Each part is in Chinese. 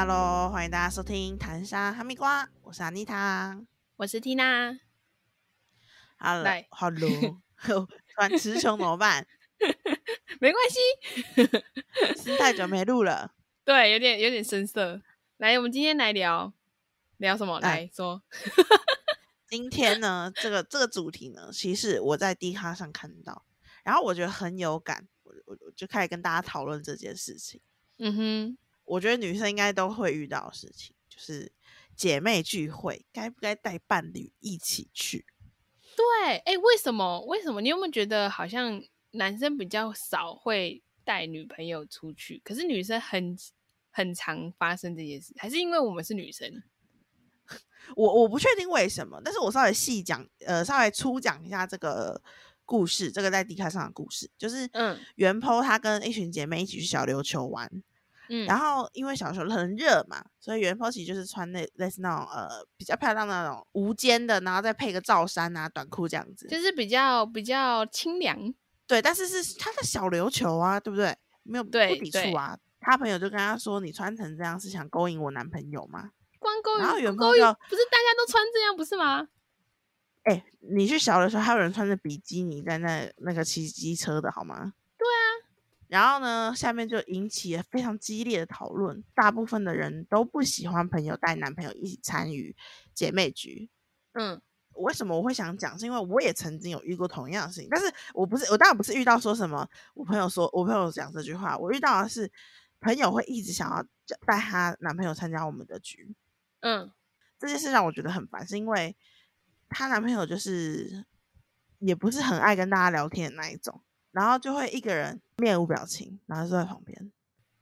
Hello，欢迎大家收听《谈沙哈密瓜》，我是安妮塔。我是 Tina。Hello，来 Hello，突然词穷怎么办？没关系，是太久没录了。对，有点有点生涩。来，我们今天来聊聊什么？来来说，今天呢，这个这个主题呢，其实我在 D 咖上看到，然后我觉得很有感，我我我就开始跟大家讨论这件事情。嗯哼，我觉得女生应该都会遇到的事情，就是姐妹聚会该不该带伴侣一起去？对，哎，为什么？为什么？你有没有觉得好像男生比较少会带女朋友出去，可是女生很很常发生这件事？还是因为我们是女生？我我不确定为什么，但是我稍微细讲，呃，稍微粗讲一下这个故事，这个在迪卡上的故事，就是嗯袁剖她跟一群姐妹一起去小琉球玩，嗯，然后因为小时候很热嘛，所以袁剖其实就是穿那类似那种呃比较漂亮的那种无肩的，然后再配个罩衫啊、短裤这样子。就是比较比较清凉。对，但是是他的小琉球啊，对不对？没有不对抵触啊。他朋友就跟他说：“你穿成这样是想勾引我男朋友吗光勾引然后引勾引，原本就不是大家都穿这样不是吗？？”哎、你去小的时候还有人穿着比基尼在那那个骑机车的好吗？然后呢，下面就引起了非常激烈的讨论。大部分的人都不喜欢朋友带男朋友一起参与姐妹局。嗯为什么我会想讲？是因为我也曾经有遇过同样的事情，但是我不是，我当然不是遇到说什么，我朋友说，我朋友讲这句话，我遇到的是朋友会一直想要叫带她男朋友参加我们的局，嗯，这件事让我觉得很烦，是因为她男朋友就是也不是很爱跟大家聊天的那一种，然后就会一个人面无表情，然后坐在旁边，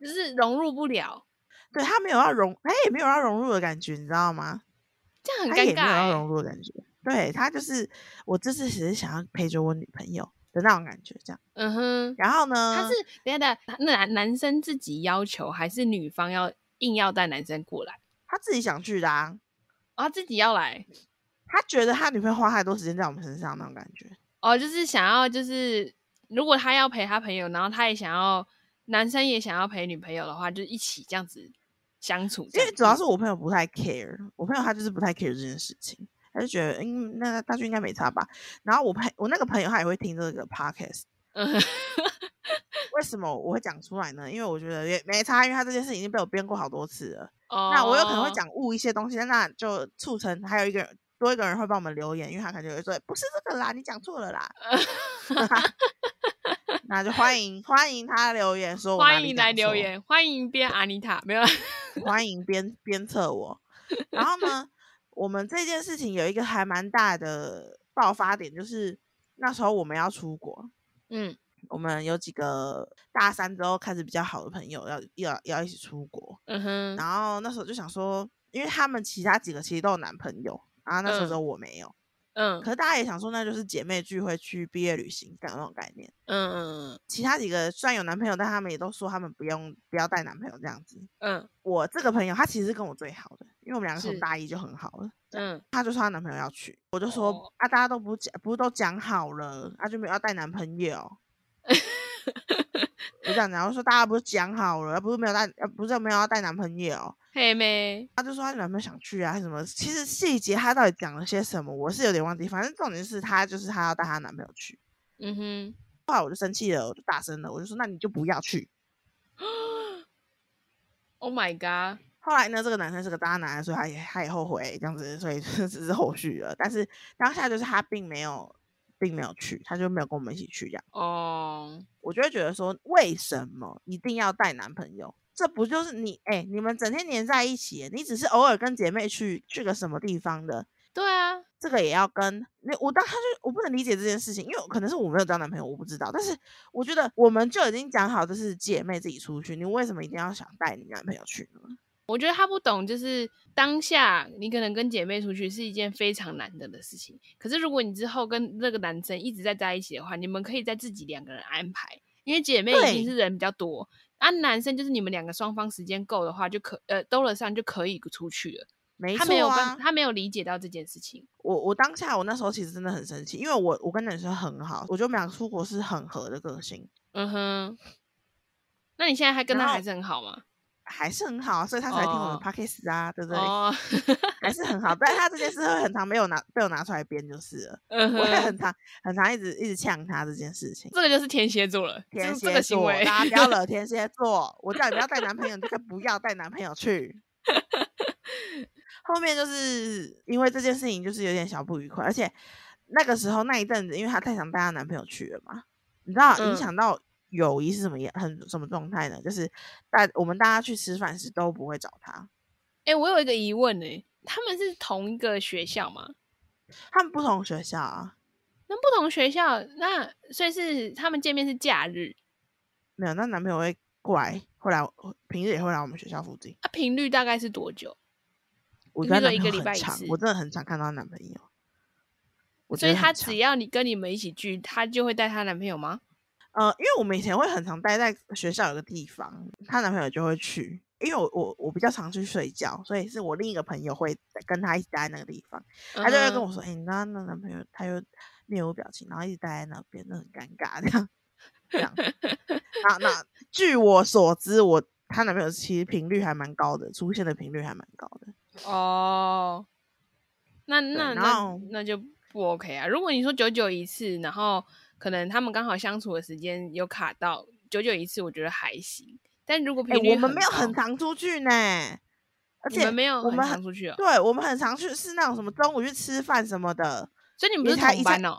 就是融入不了，对他没有要融，他也没有要融入的感觉，你知道吗？这样很他也没有要。融入的感觉。对他就是我这次只是想要陪着我女朋友的那种感觉，这样。嗯哼，然后呢，他是等一下等下，那男男生自己要求，还是女方要硬要带男生过来？他自己想去的啊，哦，他自己要来，他觉得他女朋友花太多时间在我们身上那种感觉。哦，就是想要就是，如果他要陪他朋友，然后他也想要，男生也想要陪女朋友的话，就一起这样子相处子。因为主要是我朋友不太 care，我朋友他就是不太 care 这件事情，他就觉得嗯，那大就应该没差吧。然后我朋我那个朋友他也会听这个 podcast，嗯 为什么我会讲出来呢？因为我觉得也没差，因为他这件事已经被我编过好多次了。哦，那我有可能会讲误一些东西，那就促成还有一个人多一个人会帮我们留言，因为他可能就会说不是这个啦，你讲错了啦。那就欢迎欢迎他留言说我欢迎来留，言，欢迎编阿妮塔，没有。啦，欢迎鞭鞭策我。然后呢，我们这件事情有一个还蛮大的爆发点，就是那时候我们要出国，嗯。我们有几个大三之后开始比较好的朋友要要要一起出国，嗯哼，然后那时候就想说，因为他们其他几个其实都有男朋友，然后那时候嗯只有我没有，嗯可是大家也想说，那就是姐妹聚会去毕业旅行这样那种概念。嗯嗯嗯其他几个虽然有男朋友，但他们也都说他们不用不要带男朋友这样子。嗯我这个朋友，她其实是跟我最好的，因为我们两个从大一就很好了。嗯她就说她男朋友要去，我就说、哦啊，大家都不讲，不是都讲好了，啊就没有要带男朋友。我这样讲，我说大家不是讲好了，不是没有带，呃不是没有要带男朋友。嘿妹，她就说她男朋友想去啊，什么？其实细节她到底讲了些什么，我是有点忘记。反正重点是她就是她要带她男朋友去。嗯哼，后来我就生气了，我就大声了，我就说那你就不要去。Oh my god！后来呢，这个男生是个渣男，所以他也他也后悔这样子，所以这 只是后续了。但是当下就是他并没有，并没有去，他就没有跟我们一起去这样。哦，我就会觉得说，为什么一定要带男朋友？这不就是你哎、你们整天黏在一起，你只是偶尔跟姐妹去去个什么地方的，对啊，这个也要跟那我当他就我不能理解这件事情，因为可能是我没有交男朋友，我不知道。但是我觉得我们就已经讲好，这是姐妹自己出去，你为什么一定要想带你男朋友去呢？我觉得他不懂，就是当下你可能跟姐妹出去是一件非常难得的事情，可是如果你之后跟这个男生一直在在一起的话，你们可以在自己两个人安排，因为姐妹一定对是人比较多，啊，男生就是你们两个双方时间够的话，就可呃兜了上就可以出去了。没他没有他没有理解到这件事情。我我当下我那时候其实真的很生气，因为我我跟男生很好，我觉得我们俩出国是很合的个性。嗯哼，那你现在还跟他还是很好吗？还是很好，所以他才听我们哦 podcast 啊，对不对？哦，还是很好，但是他这件事会很常没有拿被我拿出来编就是了，嗯我会，很常很常一直一直呛他这件事情。这个就是天蝎座了，天蝎座，大家不要惹 天蝎座。我叫你不要带男朋友，你就不要带男朋友去。后面就是因为这件事情，就是有点小不愉快，而且那个时候那一阵子，因为她太想带她男朋友去了嘛，你知道影嗯响到友谊是什么样很什么状态呢？就是大我们大家去吃饭时都不会找他，哎、我有一个疑问呢、他们是同一个学校吗？他们不同学校啊，那不同学校，那所以是他们见面是假日，没有，那男朋友会过来，会来平日也会来我们学校附近。啊，频率大概是多久？我觉得一个礼拜一次我真的很常看到她男朋友。所以她只要你跟你们一起聚，她就会带她男朋友吗？呃，因为我们以前会很常待在学校有个地方，她男朋友就会去。因为我我我比较常去睡觉，所以是我另一个朋友会跟她一起待在那个地方，她就会跟嗯我说：“哎、你知道那男朋友他又面无表情，然后一直待在那边，那很尴尬。”这样这样。那那据我所知，我她男朋友其实频率还蛮高的，出现的频率还蛮高的。哦，那那那那就不 OK 啊。如果你说久久一次，然后可能他们刚好相处的时间有卡到，久久一次，我觉得还行。但如果哎、频率我们没有很常出去呢，而且没有很我们常出去哦，对我们很常去是那种什么中午去吃饭什么的，所以你们不是同班哦。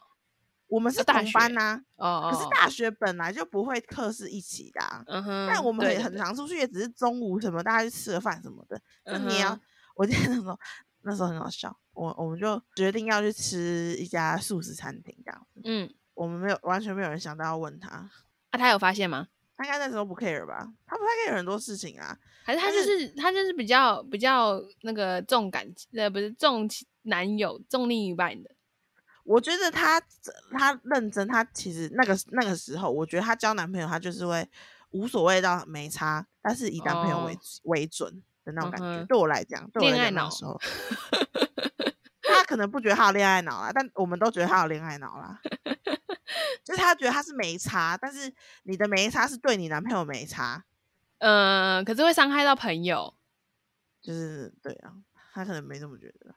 我们是大同班学呐、哦，哦可是大学本来就不会课是一起的、啊，嗯哼，但我们也很常出去，也只是中午什么大家去吃个饭什么的。那嗯你要，我记得那时候那时候很好笑，我我们就决定要去吃一家素食餐厅这样子，嗯，我们没有完全没有人想到要问他，啊，他有发现吗？他应该那时候不 care 吧？他不太 care 很多事情啊，还是他就是他就是比较比较那个重感情呃不是重男友重另一半的我觉得他他认真，他其实那个那个时候，我觉得他交男朋友，他就是会无所谓到没差，但是以男朋友为、哦为准的那种感觉。嗯对我来讲，对我来恋爱脑讲那时候，他可能不觉得他有恋爱脑啦，但我们都觉得他有恋爱脑啦。就是他觉得他是没差，但是你的没差是对你男朋友没差，嗯，可是会伤害到朋友。就是对啊，他可能没这么觉得。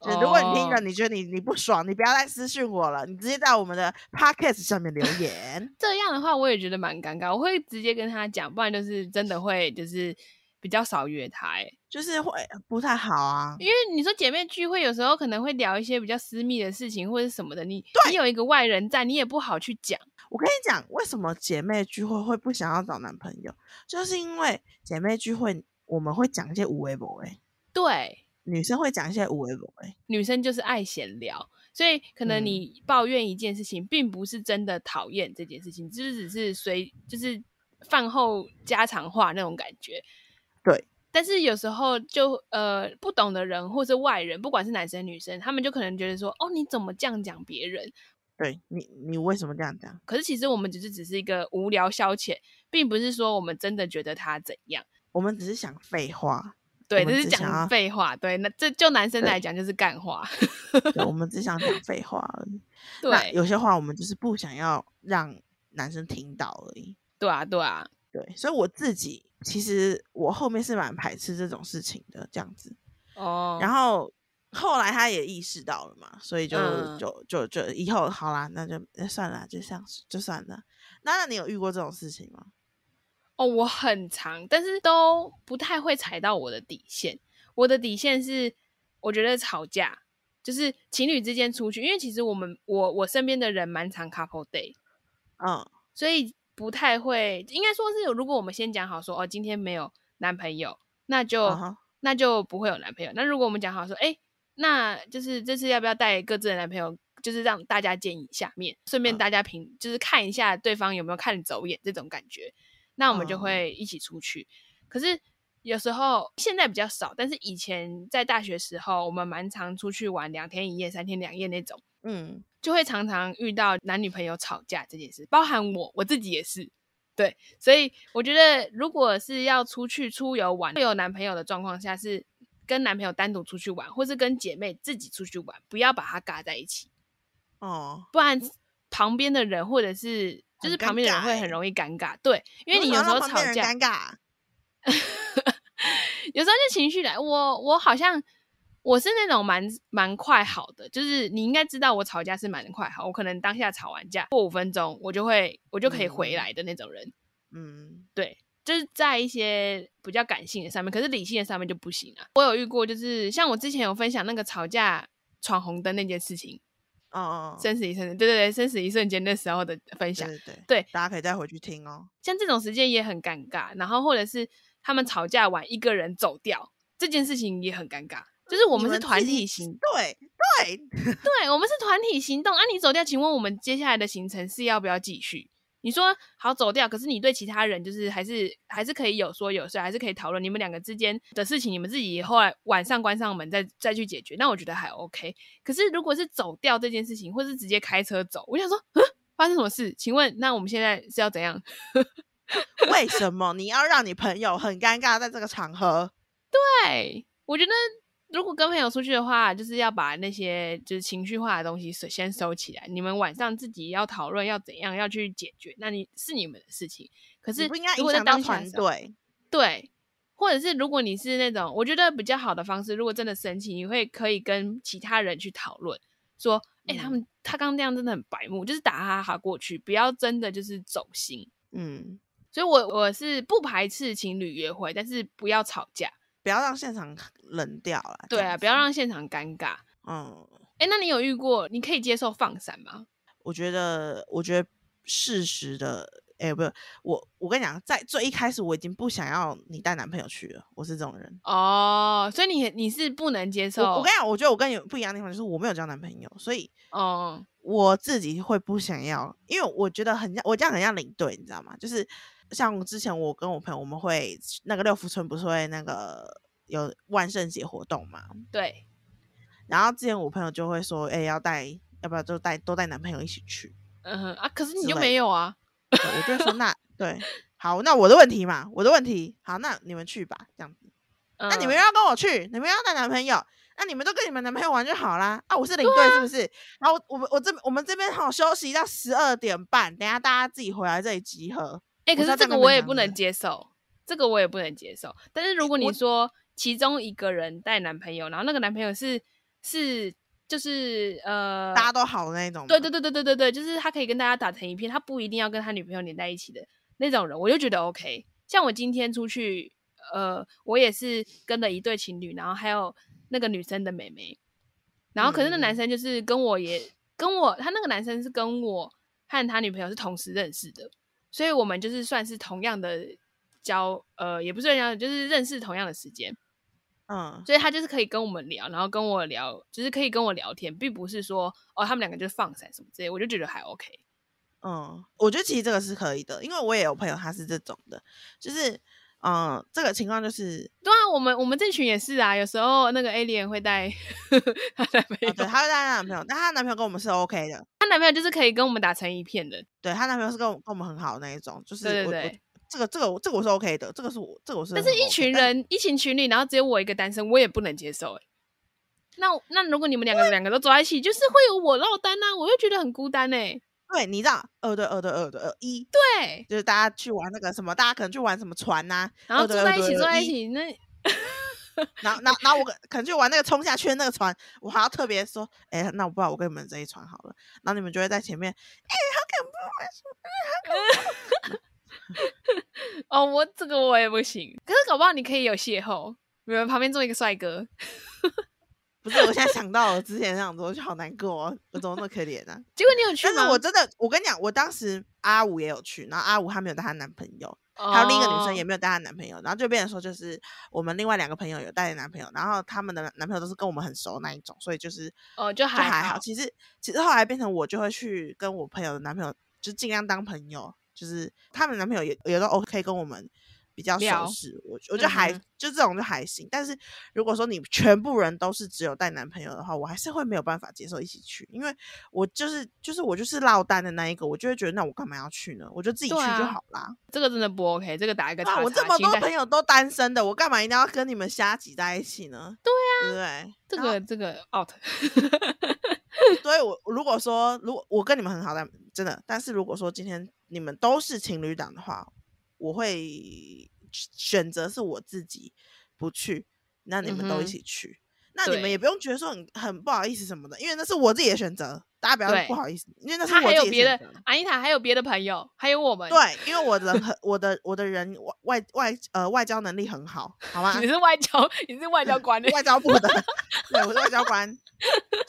就如果你听哦了，你觉得你你不爽，你不要再私信我了，你直接在我们的 podcast 下面留言。这样的话，我也觉得蛮尴尬，我会直接跟他讲，不然就是真的会就是比较少约他、欸。就是会不太好啊。因为你说姐妹聚会，有时候可能会聊一些比较私密的事情或者什么的，你你有一个外人在，你也不好去讲。我跟你讲，为什么姐妹聚会会不想要找男朋友，就是因为姐妹聚会我们会讲一些无微不为，对，女生会讲一些无微不为。女生就是爱闲聊，所以可能嗯你抱怨一件事情，并不是真的讨厌这件事情，就是只是随就是饭后家常话那种感觉。对，但是有时候就呃不懂的人或是外人，不管是男生女生，他们就可能觉得说，哦，你怎么这样讲别人？对你，你为什么这样讲？可是其实我们只是只是一个无聊消遣，并不是说我们真的觉得他怎样。我们只是想废话，对，我们这是讲废话。对，那这就男生对来讲就是干话。对我 们只想讲废话而已。那对，有些话我们就是不想要让男生听到而已。对啊，对啊。对，所以我自己其实我后面是蛮排斥这种事情的，这样子。哦，然后后来他也意识到了嘛，所以就、嗯就就就以后好啦，那就呃算了，就这样就算了。那那你有遇过这种事情吗？哦，我很长，但是都不太会踩到我的底线。我的底线是，我觉得吵架就是情侣之间出去，因为其实我们我我身边的人蛮常 couple day，嗯所以不太会，应该说是如果我们先讲好说哦，今天没有男朋友，那就、那就不会有男朋友。那如果我们讲好说，哎，那就是这次要不要带各自的男朋友？就是让大家见一下面，顺便嗯大家评，就是看一下对方有没有看走眼这种感觉。那我们就嗯会一起出去。可是有时候现在比较少，但是以前在大学时候，我们蛮常出去玩两天一夜、三天两夜那种，嗯就会常常遇到男女朋友吵架这件事，包含我我自己也是。对，所以我觉得如果是要出去出游玩，会有男朋友的状况下，是跟男朋友单独出去玩，或是跟姐妹自己出去玩，不要把它尬在一起，哦，不然旁边的人或者是就是旁边的人会很容易尴尬。对，因为你有时候吵架，尴尬，有时候就情绪来，我我好像我是那种蛮蛮快好的，就是你应该知道我吵架是蛮快好，我可能当下吵完架过五分钟，我就会我就可以回来的那种人。嗯，对，就是在一些比较感性的上面，可是理性的上面就不行啊。我有遇过，就是像我之前有分享那个吵架闯红灯那件事情，哦哦，生死一瞬间，对对对，生死一瞬间那时候的分享，对对对，对，大家可以再回去听哦。像这种时间也很尴尬，然后或者是他们吵架完一个人走掉，这件事情也很尴尬。就是我们是团体行，对对，对我们是团体行动啊。你走掉，请问我们接下来的行程是要不要继续？你说好走掉，可是你对其他人就是还是还是可以有说有说，还是可以讨论你们两个之间的事情，你们自己后来晚上关上门再再去解决，那我觉得还 OK。可是如果是走掉这件事情，或是直接开车走，我想说，嗯，发生什么事？请问那我们现在是要怎样？为什么你要让你朋友很尴尬在这个场合？对，我觉得如果跟朋友出去的话，就是要把那些就是情绪化的东西先收起来。你们晚上自己要讨论要怎样要去解决，那你是你们的事情。可是不应该影如果在当下的时候队。对，或者是如果你是那种我觉得比较好的方式，如果真的生气，你会可以跟其他人去讨论，说，哎、他嗯们他刚刚那样真的很白目，就是打哈哈过去，不要真的就是走心。嗯，所以我我是不排斥情侣约会，但是不要吵架。不要让现场冷掉了。这对啊，不要子让现场尴尬。嗯，哎，那你有遇过？你可以接受放闪吗？我觉得，我觉得适时的，哎、不是我，我跟你讲，在最一开始我已经不想要你带男朋友去了，我是这种人。哦，所以你你是不能接受？我我跟你讲，我觉得我跟你不一样的地方就是我没有交男朋友，所以哦，我自己会不想要，因为我觉得很像我这样很像领队，你知道吗？就是像之前我跟我朋友，我们会那个六福村不是会那个有万圣节活动嘛，对，然后之前我朋友就会说，哎、要带，要不要就带都带男朋友一起去？嗯哼啊，可是你就没有啊。我就说那对，好，那我的问题嘛，我的问题，好，那你们去吧，这样子。那你们要跟我去，你们要带男朋友，那你们都跟你们男朋友玩就好啦。啊，我是领队是不是？然后我们我这我们这边好休息到十二点半，等下大家自己回来这里集合。哎、可是这个我也不能接受，这个我也不能接受。但是如果你说其中一个人带男朋友，然后那个男朋友是是就是呃，大家都好的那种。对对，对对对对对，就是他可以跟大家打成一片，他不一定要跟他女朋友连在一起的那种人，我就觉得 OK。像我今天出去，呃，我也是跟了一对情侣，然后还有那个女生的妹妹，然后可是那男嗯生就是跟我也跟我，他那个男生是跟我和他女朋友是同时认识的，所以我们就是算是同样的交，呃，也不是同样的，就是认识同样的时间。嗯，所以他就是可以跟我们聊，然后跟我聊，就是可以跟我聊天，并不是说哦，他们两个就是放闪什么之类，我就觉得还 OK。嗯，我觉得其实这个是可以的，因为我也有朋友他是这种的，就是嗯，这个情况就是对啊，我们我们这群也是啊，有时候那个 alien 会带 她男朋友，哦，对，她会带她男朋友，但她男朋友跟我们是 OK 的，她男朋友就是可以跟我们打成一片的。对她男朋友是跟我跟我们很好的那一种，就是对对对。这个这个我这个我是 OK 的，这个是我这个我是很但是一群但人一群群里，然后只有我一个单身，我也不能接受哎、那那如果你们两个两个都走在一起，就是会有我落单啊，我又觉得很孤单哎、对，你知道二对二对二对二一，对，就是大家去玩那个什么，大家可能去玩什么船呐、然后二对二住在一起，坐在一一。起，那 然后，然后，然后我可可能去玩那个冲下去的那个船，我还要特别说，哎、那我不然我跟你们这一船好了，然后你们就会在前面，哎、好恐怖，哦，我这个我也不行。可是搞不好你可以有邂逅，你们旁边坐一个帅哥，不是，我现在想到我之前那样子，我就好难过、哦，我怎么那么可怜啊？结果你有去但？是我真的，我跟你讲，我当时阿五也有去，然后阿五她没有带她男朋友，还有另一个女生也哦没有带她男朋友，然后就变成说，就是我们另外两个朋友有带男朋友，然后他们的男朋友都是跟我们很熟那一种，所以就是哦，就就还好还好。其实其实后来变成我就会去跟我朋友的男朋友，就尽量当朋友，就是他们男朋友也也都 OK 跟我们比较聊熟识，我我就还、嗯就这种就还行。但是如果说你全部人都是只有带男朋友的话，我还是会没有办法接受一起去，因为我就是就是我就是落单的那一个，我就会觉得那我干嘛要去呢？我就自己去就好啦。这个真的不 OK，这个打一个啊，叉叉。我这么多朋友都单身的，我干嘛一定要跟你们瞎挤在一起呢？对啊，对不对？这个这个 out，所以 我如果说，如果我跟你们很好但，真的，但是如果说今天你们都是情侣档的话，我会选择是我自己不去，那你们都一起去。那你们也不用觉得说很很不好意思什么的，因为那是我自己的选择，大家不要不好意思，因为那是他我还有别的选择。，安妮塔还有别的朋友，还有我们。对，因为我人很我的我的人外外外呃外交能力很好，好吗你？是外交，你是外交官欸 外交部的，对，我是外交官，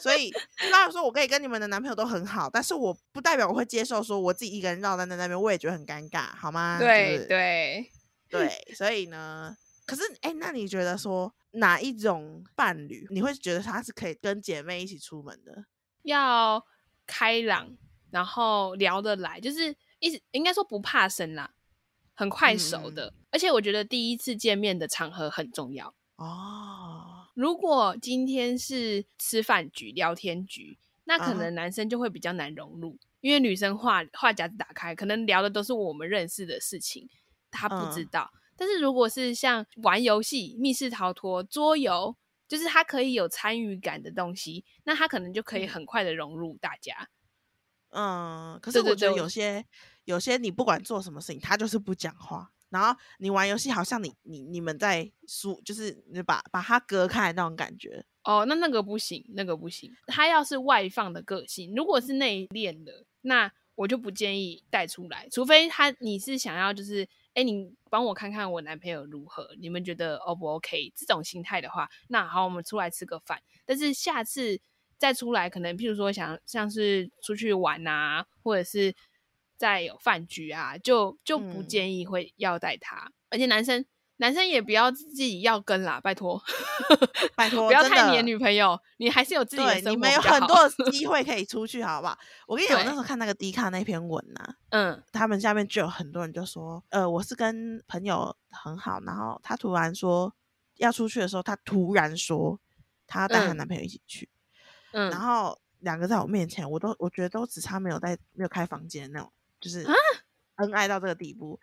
所以虽然说我可以跟你们的男朋友都很好，但是我不代表我会接受说我自己一个人绕在那那边，我也觉得很尴尬，好吗？对就是对，对，所以呢，可是哎、那你觉得说哪一种伴侣你会觉得他是可以跟姐妹一起出门的？要开朗，然后聊得来，就是一直应该说不怕生啦，很快熟嗯的。而且我觉得第一次见面的场合很重要。哦，如果今天是吃饭局、聊天局，那可能男生就会比较难融入，因为女生话话匣子打开，可能聊的都是我们认识的事情，他不知嗯道。但是如果是像玩游戏、密室逃脱、桌游，就是他可以有参与感的东西，那他可能就可以嗯很快的融入大家。嗯，可是我觉得对有些有些你不管做什么事情，他就是不讲话。然后你玩游戏，好像你你你们在输，就是你把把他隔开那种感觉。哦，那那个不行，那个不行。他要是外放的个性，如果是内敛的，那我就不建议带出来，除非他你是想要就是，哎，你帮我看看我男朋友如何，你们觉得 O 不 OK？这种心态的话，那好，我们出来吃个饭。但是下次再出来，可能譬如说想像是出去玩啊，或者是再有饭局啊，就就不嗯建议会要带他，而且男生。男生也不要自己要跟啦，拜托。拜托，不要太黏女朋友，你还是有自己的，生活你们有很多的 机会可以出去，好不好？我跟你讲，我那时候看那个迪卡那篇文呐、嗯他们下面就有很多人就说，呃，我是跟朋友很好，然后他突然说要出去的时候，他突然说他要带她嗯男朋友一起去，嗯，然后两个在我面前，我都我觉得都只差没有在没有开房间那种，就是啊恩爱到这个地步。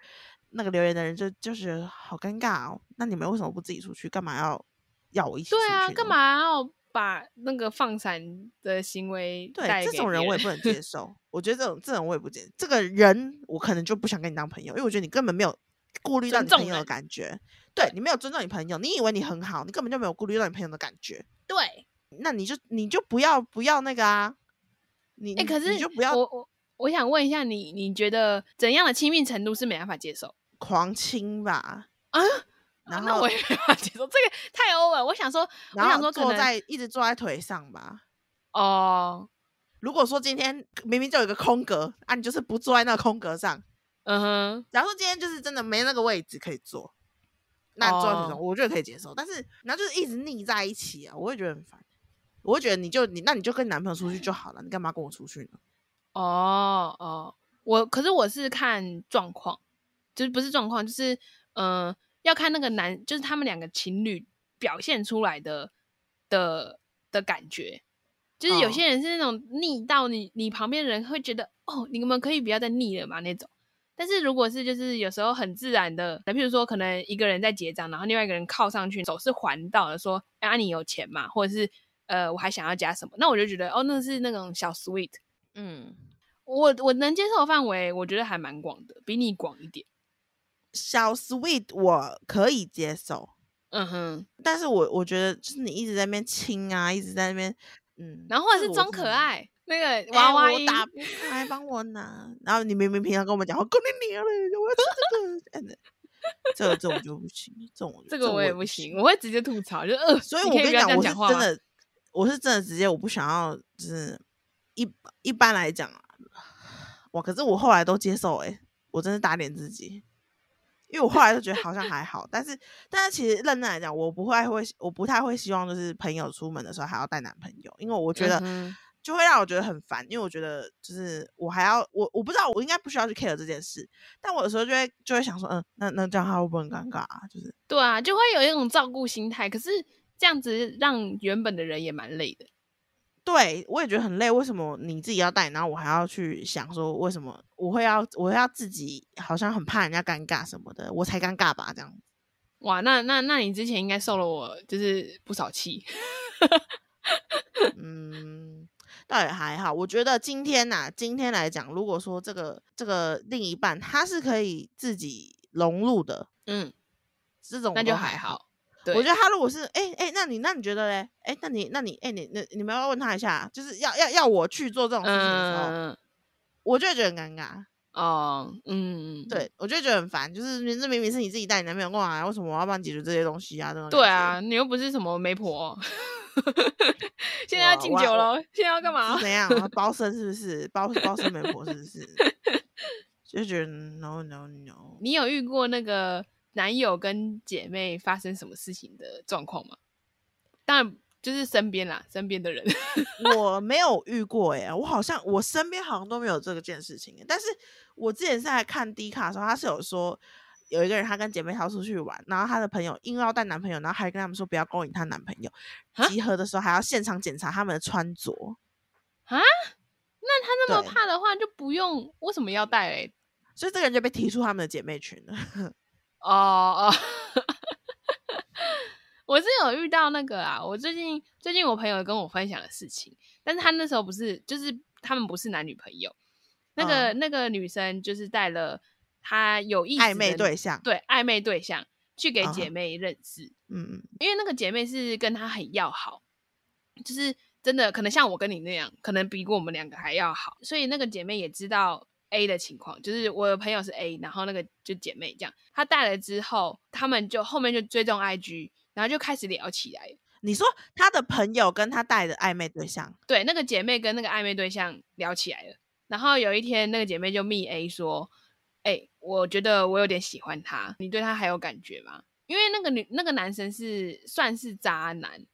那个留言的人就就觉得好尴尬哦，那你们为什么不自己出去？干嘛要要我一起出去？对啊，干？嘛要把那个放闪的行为对这种人我也不能接 受。我觉得这种这种我也不接，这个人我可能就不想跟你当朋友，因为我觉得你根本没有顾虑到你朋友的感觉。对你没有尊重你朋友，你以为你很好，你根本就没有顾虑到你朋友的感觉。对，那你就你就不要不要那个啊，你哎、你可是你就不要我我我想问一下你，你觉得怎样的亲密程度是没办法接受狂亲吧。啊？然后那我也没办法接受，这个太 over 了。我想说，我想说坐在一直坐在腿上吧。哦，如果说今天明明就有一个空格啊，你就是不坐在那个空格上。嗯哼，假如说今天就是真的没那个位置可以坐，那坐在腿上，哦我觉得可以接受。但是然后就是一直腻在一起啊，我会觉得很烦。我会觉得你就你那你就跟你男朋友出去就好了，你干嘛跟我出去呢？哦哦，我可是我是看状况，就是不是状况，就是嗯、呃要看那个男，就是他们两个情侣表现出来的的的感觉。就是有哦些人是那种腻到你，你旁边的人会觉得哦，你们可以不要再腻了嘛那种。但是如果是就是有时候很自然的，譬如说可能一个人在结账，然后另外一个人靠上去，手是环到的说，哎啊你有钱嘛，或者是呃我还想要加什么，那我就觉得哦那是那种小 sweet。嗯，我我能接受范围，我觉得还蛮广的，比你广一点。小 sweet 我可以接受，嗯哼，但是我我觉得就是你一直在那边亲啊，一直在那边嗯，然后或者是装可爱，那个哎娃娃音，我打不开，帮我拿。然后你明明平常跟我们讲，我跟你娘了，我要吃这个，哎这个这种就不行，这种 这个我也不不行，。我会直接吐槽，就呃，所以我跟你讲，我是？真的，我是真的直接我不想要，就是一一般来讲啊，哇，可是我后来都接受、欸，我真是打脸自己。因为我后来就觉得好像还好，但是但是其实认真来讲，我不会会我不太会希望就是朋友出门的时候还要带男朋友，因为我觉得就会让我觉得很烦，因为我觉得就是我还要我我不知道我应该不需要去 care 这件事，但我有时候就会就会想说，嗯，那那这样他会不会很尴尬啊？就是对啊，就会有一种照顾心态，可是这样子让原本的人也蛮累的。对我也觉得很累，为什么你自己要带，然后我还要去想说为什么我会要我会要自己好像很怕人家尴尬什么的，我才尴尬吧这样。哇，那那那你之前应该受了我就是不少气。嗯，倒也还好。我觉得今天呐、今天来讲，如果说这个这个另一半他是可以自己融入的，嗯，这种那就还好。对我觉得他如果是，哎、哎、那你那你觉得嘞？哎、那你那你哎、你那你们要问他一下，就是要要要我去做这种事情的时候，嗯，我就会觉得很尴尬。哦，嗯，对，我就会觉得很烦，就是明这明明是你自己带你男朋友过来，为什么我要帮你解决这些东西啊？这种对啊，你又不是什么媒婆，现在要敬酒了，现在要干嘛是？怎样啊 包身是不是？包包身媒婆是不是？就觉得 no no no，你有遇过那个男友跟姐妹发生什么事情的状况吗？当然就是身边啦，身边的人。我没有遇过哎、我好像我身边好像都没有这个件事情欸、但是我之前是在看 D 卡的时候，他是有说有一个人他跟姐妹淘出去玩，然后他的朋友硬要带男朋友，然后还跟他们说不要勾引她男朋友，啊集合的时候还要现场检查他们的穿着。啊？那他那么怕的话，就不用为什么要带嘞？所以这个人就被踢出他们的姐妹群了。哦哦，我是有遇到那个啊，我最近最近我朋友跟我分享的事情，但是他那时候不是，就是他们不是男女朋友，那个、那个女生就是带了她有意思暧昧的对象，对暧昧对象去给嗯姐妹认识，嗯嗯，因为那个姐妹是跟她很要好，就是真的可能像我跟你那样，可能比我们两个还要好，所以那个姐妹也知道 A 的情况，就是我的朋友是 A，然后那个就姐妹这样，她带了之后，他们就后面就追踪 IG，然后就开始聊起来。你说她的朋友跟她带的暧昧对象，对，那个姐妹跟那个暧昧对象聊起来了，然后有一天那个姐妹就密 A 说：“哎、我觉得我有点喜欢他，你对他还有感觉吗？”因为那个女那个男生是算是渣男，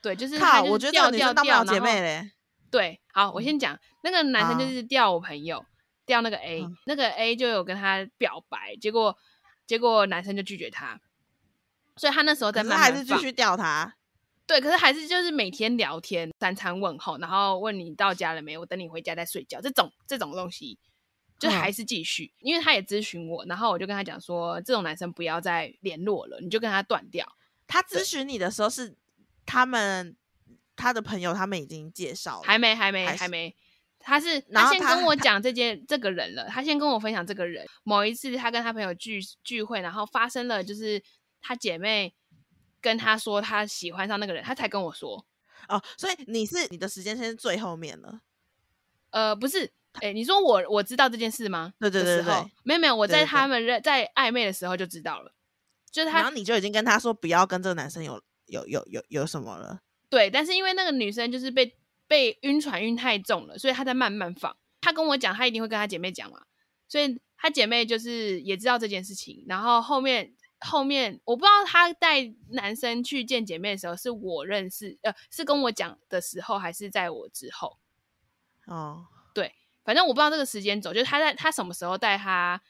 对，就是他靠，就是我觉得这调个女生当不了姐妹嘞。对，好，我嗯先讲那个男生就是钓我朋友，钓那个 A，、嗯那个 A 就有跟他表白，结果结果男生就拒绝他，所以他那时候在可是慢慢放他还是继续钓他，对，可是还是就是每天聊天，三餐问候，然后问你到家了没，我等你回家再睡觉，这种这种东西，就嗯还是继续，因为他也咨询我，然后我就跟他讲说，这种男生不要再联络了，你就跟他断掉。他咨询你的时候是他们他的朋友他们已经介绍了，还没，还没，还还没。他是他先跟我讲这件这个人了，他先跟我分享这个人。某一次他跟他朋友聚聚会，然后发生了就是他姐妹跟他说他喜欢上那个人，他才跟我说，哦，所以你是你的时间线是最后面了，呃，不是，哎、你说我我知道这件事吗？对对对对对。没有没有，我在他们认在暧昧的时候就知道了，就是他然后你就已经跟他说不要跟这个男生有有有有有什么了，对，但是因为那个女生就是被被晕船晕太重了，所以他在慢慢放。他跟我讲，他一定会跟他姐妹讲嘛，所以他姐妹就是也知道这件事情。然后后面后面我不知道他带男生去见姐妹的时候，是我认识呃是跟我讲的时候，还是在我之后？哦，对反正我不知道这个时间轴，就是他在他什么时候带他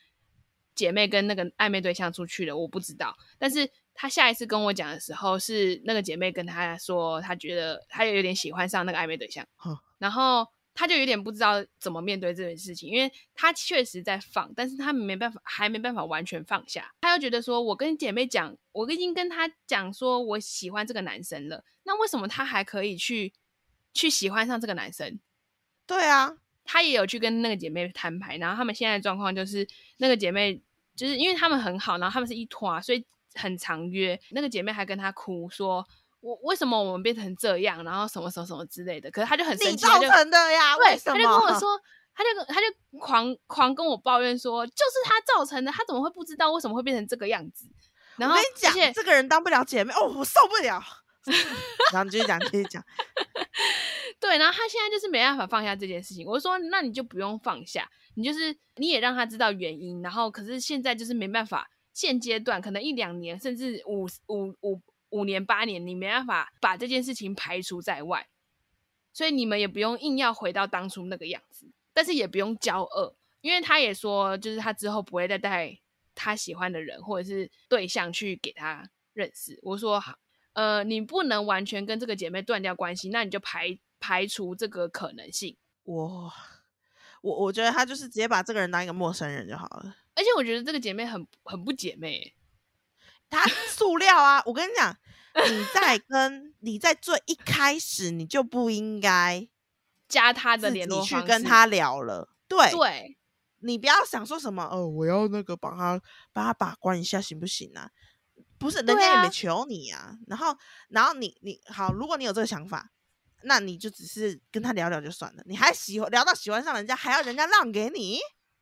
姐妹跟那个暧昧对象出去的，我不知道。但是她下一次跟我讲的时候，是那个姐妹跟她说，她觉得她有点喜欢上那个暧昧对象哼，然后她就有点不知道怎么面对这件事情，因为她确实在放，但是她没办法，还没办法完全放下。她又觉得说，我跟姐妹讲，我已经跟她讲说我喜欢这个男生了，那为什么她还可以去去喜欢上这个男生？对啊，她也有去跟那个姐妹摊牌，然后他们现在的状况就是那个姐妹就是因为他们很好，然后他们是一拖，啊所以很常约。那个姐妹还跟她哭说：“我为什么我们变成这样？然后什么什么什么之类的。”可是她就很生气，你造成的呀，对，为什她就跟我？说。他就跟她就狂狂跟我抱怨说，就是他造成的，他怎么会不知道为什么会变成这个样子？然后我跟你讲而且，这个人当不了姐妹哦，我受不了。然后你继续讲，继续讲。对，然后他现在就是没办法放下这件事情。我就说，那你就不用放下，你就是你也让他知道原因，然后可是现在就是没办法，现阶段可能一两年，甚至五五五五年八年，你没办法把这件事情排除在外，所以你们也不用硬要回到当初那个样子，但是也不用骄傲，因为他也说，就是他之后不会再带他喜欢的人或者是对象去给他认识。我说好。呃，你不能完全跟这个姐妹断掉关系，那你就排排除这个可能性。我我我觉得他就是直接把这个人当一个陌生人就好了。而且我觉得这个姐妹很很不姐妹欸，他 塑料啊！我跟你讲，你在跟你在最一开始你就不应该加她的联络去跟她聊了。对，对你不要想说什么，哦，我要那个帮她帮他把关一下行不行啊？不是，人家也没求你啊。然后，然后你你好，如果你有这个想法，那你就只是跟他聊聊就算了，你还喜欢聊到喜欢上人家，还要人家让给你，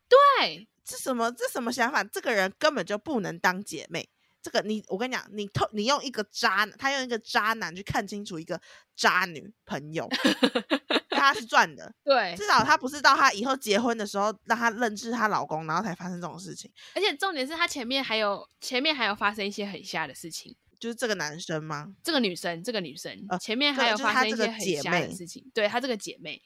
对，这什么这什么想法？这个人根本就不能当姐妹。这个你，我跟你讲，你透你用一个渣男，他用一个渣男去看清楚一个渣女朋友，他是赚的。对，至少他不是到他以后结婚的时候让他认知她老公，然后才发生这种事情。而且重点是他前面还有前面还有发生一些很瞎的事情。就是这个男生吗？这个女生，这个女生、呃前面这个还有发生一些很姐瞎的妹事情，对她这个姐妹，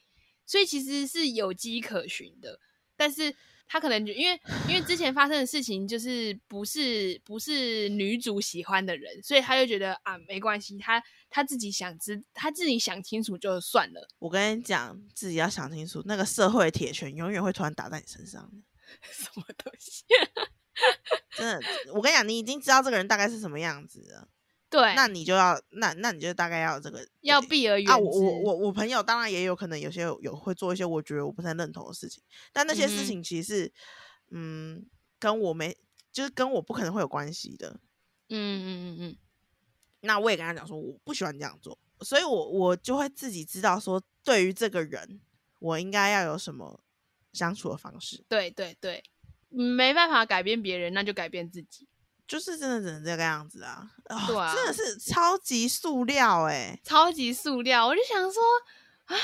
所以其实是有迹可循的。但是她可能就因为因为之前发生的事情就是不是不是女主喜欢的人，所以他就觉得啊没关系，他他自己想知，他自己想清楚就算了。我跟你讲，自己要想清楚，那个社会铁拳永远会突然打在你身上的。什么东西？真的，我跟你讲，你已经知道这个人大概是什么样子了，对，那你就要那那你就大概要这个要避而远之。啊。我我我我朋友当然也有可能有些有有会做一些我觉得我不太认同的事情，但那些事情其实是嗯跟我没就是跟我不可能会有关系的。嗯嗯嗯嗯，那我也跟他讲说，我不喜欢这样做，所以我我就会自己知道说，对于这个人，我应该要有什么相处的方式，对对对，没办法改变别人，那就改变自己。就是真的只能这个样子啊！啊对啊真的是超级塑料哎、超级塑料，我就想说啊，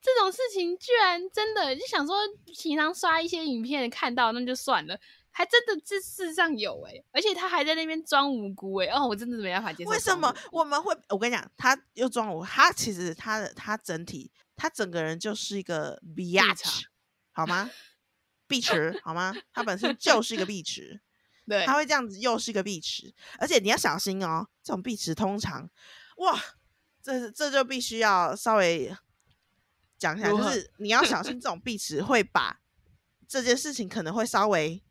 这种事情居然真的就想说，平常刷一些影片看到那就算了，还真的这世上有哎、而且他还在那边装无辜哎、哦，我真的是没办法接受。为什么？我们会？我跟你讲，他又装无，他其实他的他整体，他整个人就是一个 bitch，好吗？碧池好吗？他本身就是一个碧池。对他会这样子，又是一个碧池，而且你要小心哦。这种碧池通常，哇，这这就必须要稍微讲一下，就是你要小心这种碧池会把这件事情可能会稍微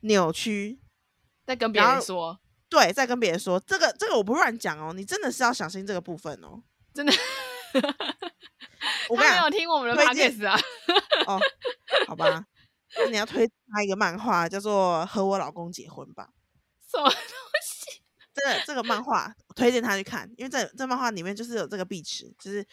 扭曲，再跟别人说，对，再跟别人说这个这个我不乱讲哦，你真的是要小心这个部分哦。真的，我 没有听我们的推荐 podcast 啊。哦，好吧，那你要推他一个漫画，叫做《和我老公结婚吧 》。什么东西？真 的这个漫画我推荐他去看，因为这这漫画里面就是有这个壁池，就是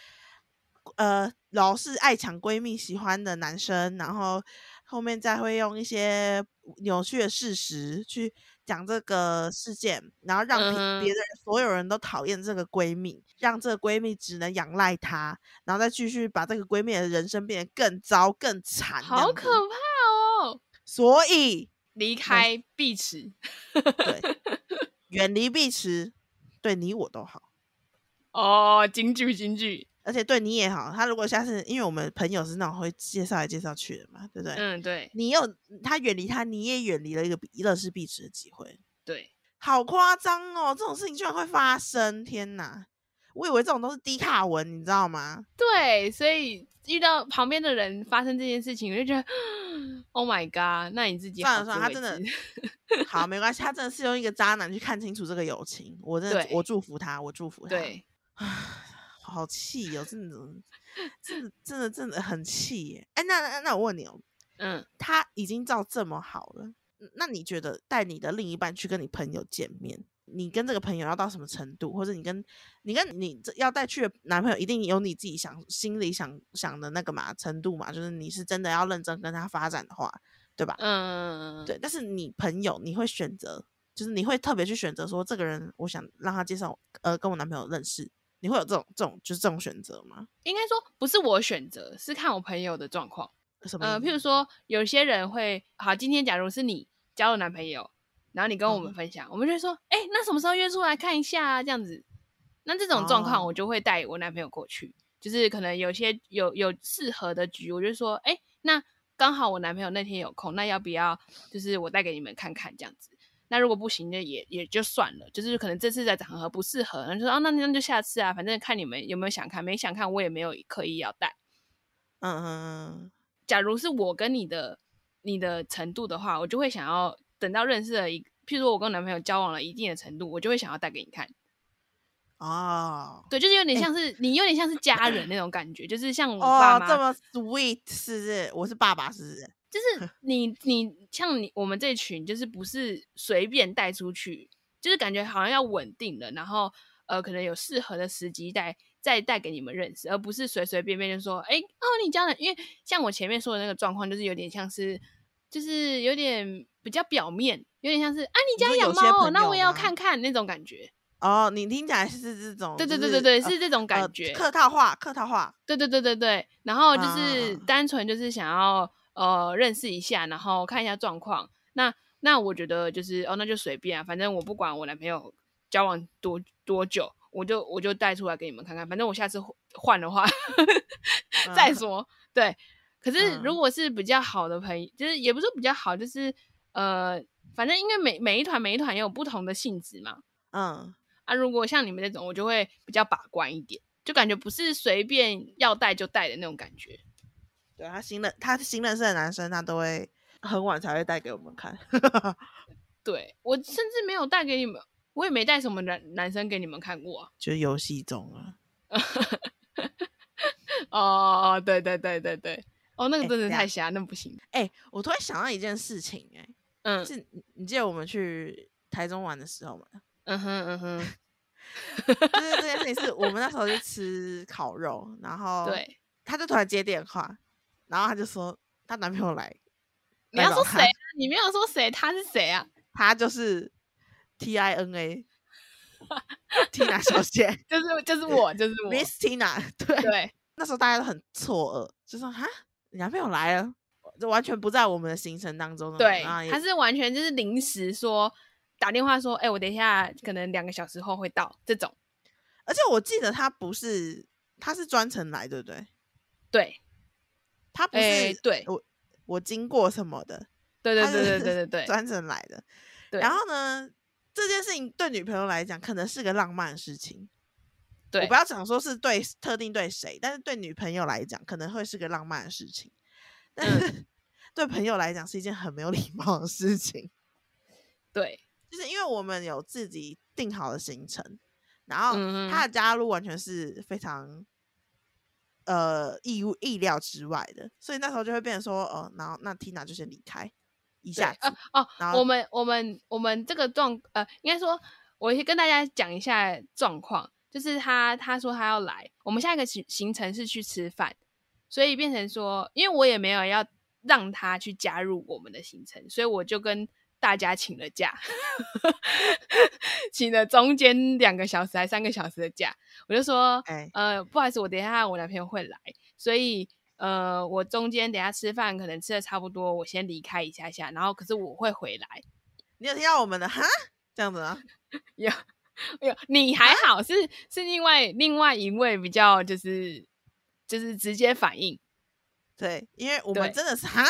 呃老是爱抢闺蜜喜欢的男生，然后后面再会用一些扭曲的事实去讲这个事件，然后让别别的人所有人都讨厌这个闺蜜，让这个闺蜜只能仰赖他，然后再继续把这个闺蜜的人生变得更糟更惨，好可怕哦！所以离开碧池，对，远离碧池，对你我都好。哦，京剧京剧，而且对你也好。他如果下次，因为我们朋友是那种会介绍来介绍去的嘛，对不对？嗯，对你又他远离他，你也远离了一个比乐视碧池的机会，对，好夸张哦！这种事情居然会发生，天哪！我以为这种都是低卡文，你知道吗？对，所以遇到旁边的人发生这件事情，我就觉得，Oh my god！那你自己算了算了，他真的 好没关系，他真的是用一个渣男去看清楚这个友情，我真的我祝福他，我祝福他。对，好气哦，真的，真的，真的，真的很气耶！哎，那那那我问你哦，嗯，他已经照这么好了，嗯那你觉得带你的另一半去跟你朋友见面，你跟这个朋友要到什么程度，或者你跟你跟你这要带去的男朋友，一定有你自己想心里想想的那个嘛程度嘛，就是你是真的要认真跟他发展的话，对吧？嗯，对，但是你朋友你会选择，就是你会特别去选择说这个人，我想让他介绍呃跟我男朋友认识，你会有这种这种就是这种选择吗？应该说不是我选择，是看我朋友的状况。呃，什么呃？譬如说，有些人会，好，今天假如是你交了男朋友，然后你跟我们嗯分享，我们就会说，哎、那什么时候约出来看一下啊？这样子。那这种状况，哦我就会带我男朋友过去，就是可能有些有有适合的局，我就说，哎、那刚好我男朋友那天有空，那要不要就是我带给你们看看这样子？那如果不行，那也也就算了，就是可能这次的场合不适合，那就说哦，那那就下次啊，反正看你们有没有想看，没想看我也没有刻意要带。嗯嗯嗯假如是我跟你的你的程度的话，我就会想要等到认识了一，譬如说我跟我男朋友交往了一定的程度，我就会想要带给你看。嗯，哦。对，就是有点像是、你有点像是家人 那种感觉，就是像我爸哦，妈，这么 sweet 是不是？我是爸爸是不是？就是你你像你我们这群就是不是随便带出去，就是感觉好像要稳定了，然后呃，可能有适合的时机带再带给你们认识，而不是随随便便就说，哎哦，你交男，因为像我前面说的那个状况，就是有点像是，就是有点比较表面，有点像是啊，你家养猫，那我也要看看那种感觉。哦，你听起来是这种，对对对对对，是这种感觉，客套话，客套话，对对对对对，然后就是单纯就是想要呃认识一下，然后看一下状况。那那我觉得就是哦，那就随便啊，反正我不管我男朋友交往多多久，我就我就带出来给你们看看，反正我下次换的话 再说。对，可是如果是比较好的朋友，就是也不是比较好，就是呃，反正因为每每一团每一团也有不同的性质嘛，嗯。啊，如果像你们那种，我就会比较把关一点，就感觉不是随便要带就带的那种感觉。对他新认他新认识的男生，他都会很晚才会带给我们看。对我甚至没有带给你们，我也没带什么男男生给你们看过，就游戏中啊。哦，对对对对对，哦，那个真的太瞎，那不行。哎，我突然想到一件事情，哎，嗯，是你记得我们去台中玩的时候吗？嗯 哼嗯哼，就是这件事情是我们那时候去吃烤肉，然后对，他就突然接电话，然后他就说他男朋友来，你要说谁？你没有说谁？他是谁啊？他就是 T I N A Tina 小姐，就是就是我，就是我 Miss Tina。对对，那时候大家都很错愕，就说哈，你男朋友来了，就完全不在我们的行程当中。对，他是完全就是临时说。打电话说：“哎，我等一下可能两个小时后会到。”这种，而且我记得他不是，他是专程来，对不对？对，他不是对我我经过什么的，对对对对对对对，专程来的。然后呢，这件事情对女朋友来讲可能是个浪漫的事情。对，我不要讲说是对特定对谁，但是对女朋友来讲可能会是个浪漫的事情，但是对朋友来讲是一件很没有 礼貌的事情。对。就是因为我们有自己定好的行程，然后他的加入完全是非常呃意意料之外的，所以那时候就会变成说，哦，然后那 Tina 就先离开一下子哦。然后我们我们我们这个状呃，应该说，我先跟大家讲一下状况，就是他他说他要来，我们下一个行行程是去吃饭，所以变成说，因为我也没有要让他去加入我们的行程，所以我就跟。大家请了假，请了中间两个小时还三个小时的假，我就说，呃，不好意思，我等一下我男朋友会来，所以呃，我中间等下吃饭可能吃的差不多，我先离开一下下，然后可是我会回来。你有听到我们的哈？这样子啊？有 有，你还好，是是另外另外一位比较就是就是直接反应，对，因为我们真的是哈，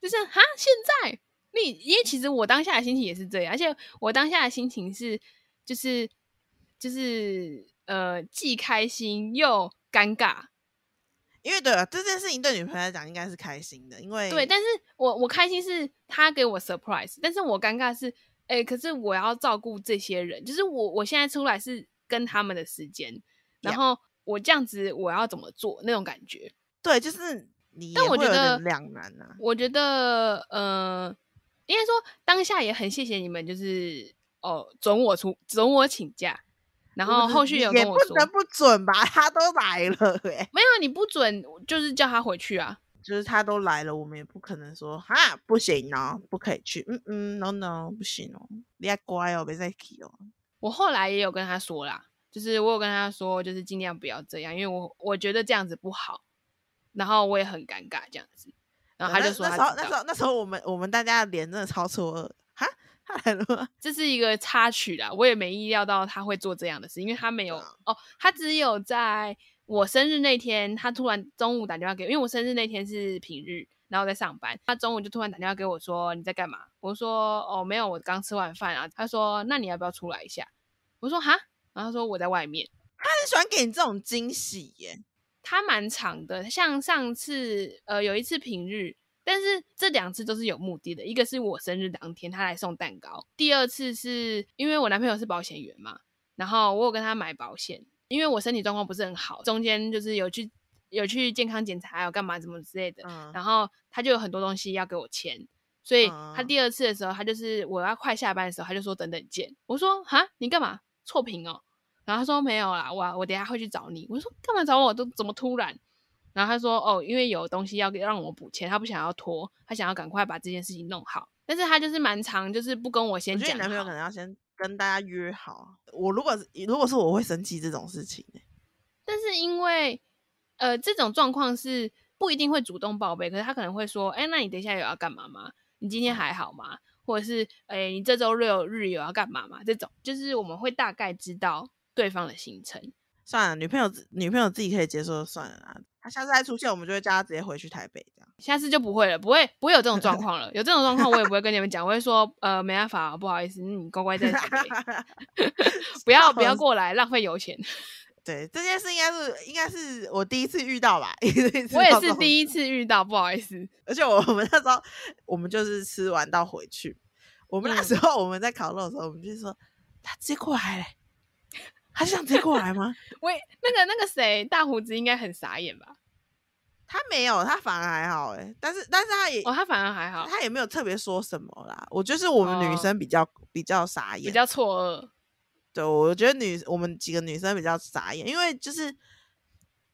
就是哈，现在。你因为其实我当下的心情也是这样，而且我当下的心情是，就是就是呃，既开心又尴尬。因为对了，这件事情对女朋友来讲应该是开心的，因为对，但是我我开心是他给我 surprise，但是我尴尬是，哎，可是我要照顾这些人，就是我我现在出来是跟他们的时间，然后我这样子我要怎么做那种感觉？对，就是你，但我觉得两难啊。我觉得呃。应该说当下也很谢谢你们，就是哦准我出准我请假，然后后续有跟我说，不不准吧？他都来了，哎，没有你不准，就是叫他回去啊。就是他都来了，我们也不可能说哈不行哦，不可以去。嗯嗯，no no，不行哦，你要乖哦，别再提哦。我后来也有跟他说啦，就是我有跟他说，就是尽量不要这样，因为我我觉得这样子不好，然后我也很尴尬这样子。然后他就说：“那时候，那时候，那时候，我们我们大家的脸真的超错愕，哈，他来了吗？这是一个插曲啦，我也没意料到他会做这样的事，因为他没有哦，他只有在我生日那天，他突然中午打电话给，因为我生日那天是平日，然后在上班，他中午就突然打电话给我说你在干嘛？我说哦没有，我刚吃完饭啊。他说那你要不要出来一下？我说哈，然后他说我在外面。他很喜欢给你这种惊喜耶。”他蛮长的，像上次呃有一次平日，但是这两次都是有目的的。一个是我生日当天他来送蛋糕，第二次是因为我男朋友是保险员嘛，然后我有跟他买保险，因为我身体状况不是很好，中间就是有去有去健康检查，有干嘛怎么之类的，然后他就有很多东西要给我签，所以他嗯第二次的时候，他就是我要快下班的时候，他就说等等见。我说哈，你干嘛错评哦？然后他说没有啦，我我等下会去找你。我说干嘛找我？都怎么突然？然后他说哦，因为有东西要给让我补钱，他不想要拖，他想要赶快把这件事情弄好。但是他就是蛮长，就是不跟我我先讲觉得你男朋友可能要先跟大家约好。我如果如果是我会生气这种事情、欸，但是因为呃这种状况是不一定会主动报备，可是他可能会说，哎，那你等一下有要干嘛吗？你今天还好吗？或者是哎，你这周六日有要干嘛吗？这种就是我们会大概知道对方的行程。算了，女朋友自女朋友自己可以接受就算了啦。他下次再出现，我们就会叫他直接回去台北。下次就不会了，不会不会有这种状况了。有这种状况，我也不会跟你们讲，我会说，呃，没办法，不好意思，你乖乖在台北，不要不要过来，浪费油钱。对这件事应该是应该是我第一次遇到吧，我也是，第一次遇到，不好意思。而且我 我们那时候我们就是吃完到回去，我们那嗯时候我们在烤肉的时候，我们就说他直接过来嘞，他是想直接过来吗？喂，那个那个谁，大胡子应该很傻眼吧？他没有，他反而还好哎，但是但是他也哦，他反而还好，他也没有特别说什么啦。我就是我们女哦生比较、比较傻眼，比较错愕。对，我觉得女我们几个女生比较傻眼，因为就是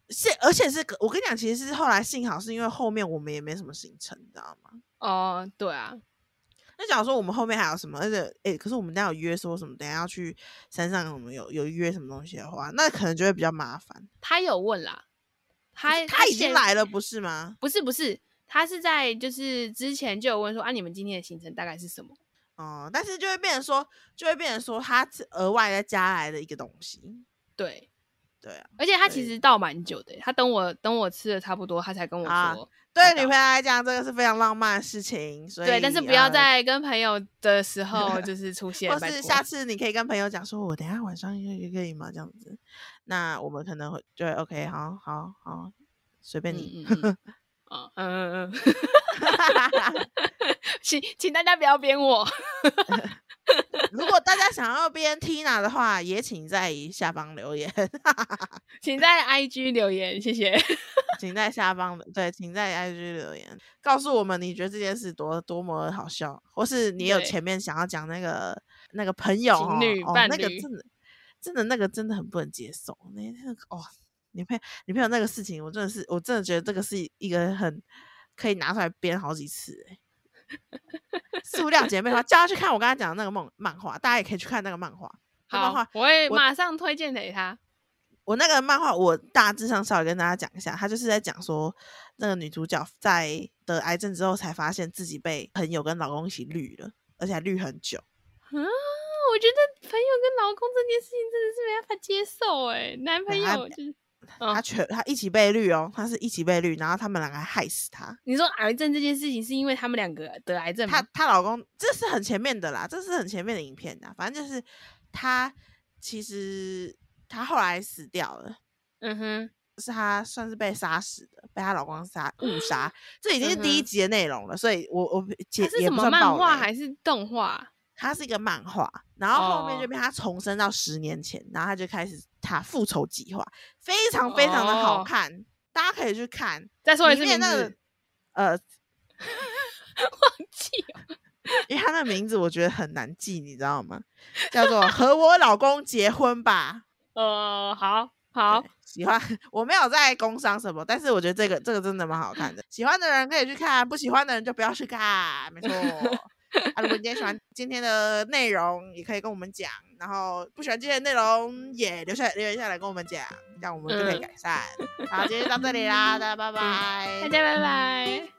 是而且是我跟你讲，其实是后来幸好是因为后面我们也没什么行程，你知道吗？哦，对啊，那假如说我们后面还有什么，而且哎，可是我们等下有约说什么，等下要去山上，我们有有约什么东西的话，那可能就会比较麻烦。他有问啦，他他已经来了，不是吗？不是不是，他是在就是之前就有问说啊，你们今天的行程大概是什么？哦、但是就会变成说，就会变成说，他是额外再加来的一个东西。对，对啊，而且他其实到蛮久的，他等我等我吃的差不多，他才跟我啊说。对女朋友来讲，这个是非常浪漫的事情，所以对，但是不要呃在跟朋友的时 候就是出现，或是下次你可以跟朋友讲说，我等一下晚上可以可以吗？这样子，那我们可能会就会 OK，好好好，随便你。嗯嗯 嗯哦嗯嗯嗯，请请大家不要编我。如果大家想要编 Tina 的话，也请在下方留言，请在 IG 留言，谢谢。请在下方的对，请在 IG 留言，告诉我们你觉得这件事多多么好笑，或是你有前面想要讲那个那个朋友情侣伴侣那个真的真的那个真的很不能接受，那那个哦，女朋友女朋友那个事情，我真的是我真的觉得这个是一个很可以拿出来编好几次哎。塑料姐妹花，叫她去看我刚才讲的那个梦漫画，大家也可以去看那个漫画。好漫我会马上推荐给她。我那个漫画，我大致上稍微跟大家讲一下，他就是在讲说，那个女主角在得癌症之后，才发现自己被朋友跟老公一起绿了，而且还绿很久。啊，我觉得朋友跟老公这件事情真的是没办法接受哎，男朋友就是。嗯他全他一起被绿哦，他是一起被绿，然后他们两个还害死他。你说癌症这件事情是因为他们两个得癌症她吗？她老公这是很前面的啦，这是很前面的影片的，反正就是她其实她后来死掉了。嗯哼，是她算是被杀死的，被她老公杀误杀，这已经是第一集的内容了，所以我我解它是什么漫画还是动画？它是一个漫画，然后后面就哦变他重生到十年前，然后他就开始他复仇计划，非常非常的好哦看，大家可以去看。再说一里次名字，面那个呃，忘记了因为他的名字我觉得很难记，你知道吗？叫做《和我老公结婚吧 》。呃，好好，喜欢我没有在工商什么，但是我觉得这个这个真的蛮好看的，喜欢的人可以去看，不喜欢的人就不要去看，没错。啊，如果你今天喜欢 今天的内容，也可以跟我们讲，然后不喜欢今天的内容也留下留言下来跟我们讲，这样我们就可以嗯改善。好，今天就到这里啦，大家拜拜，大家拜拜。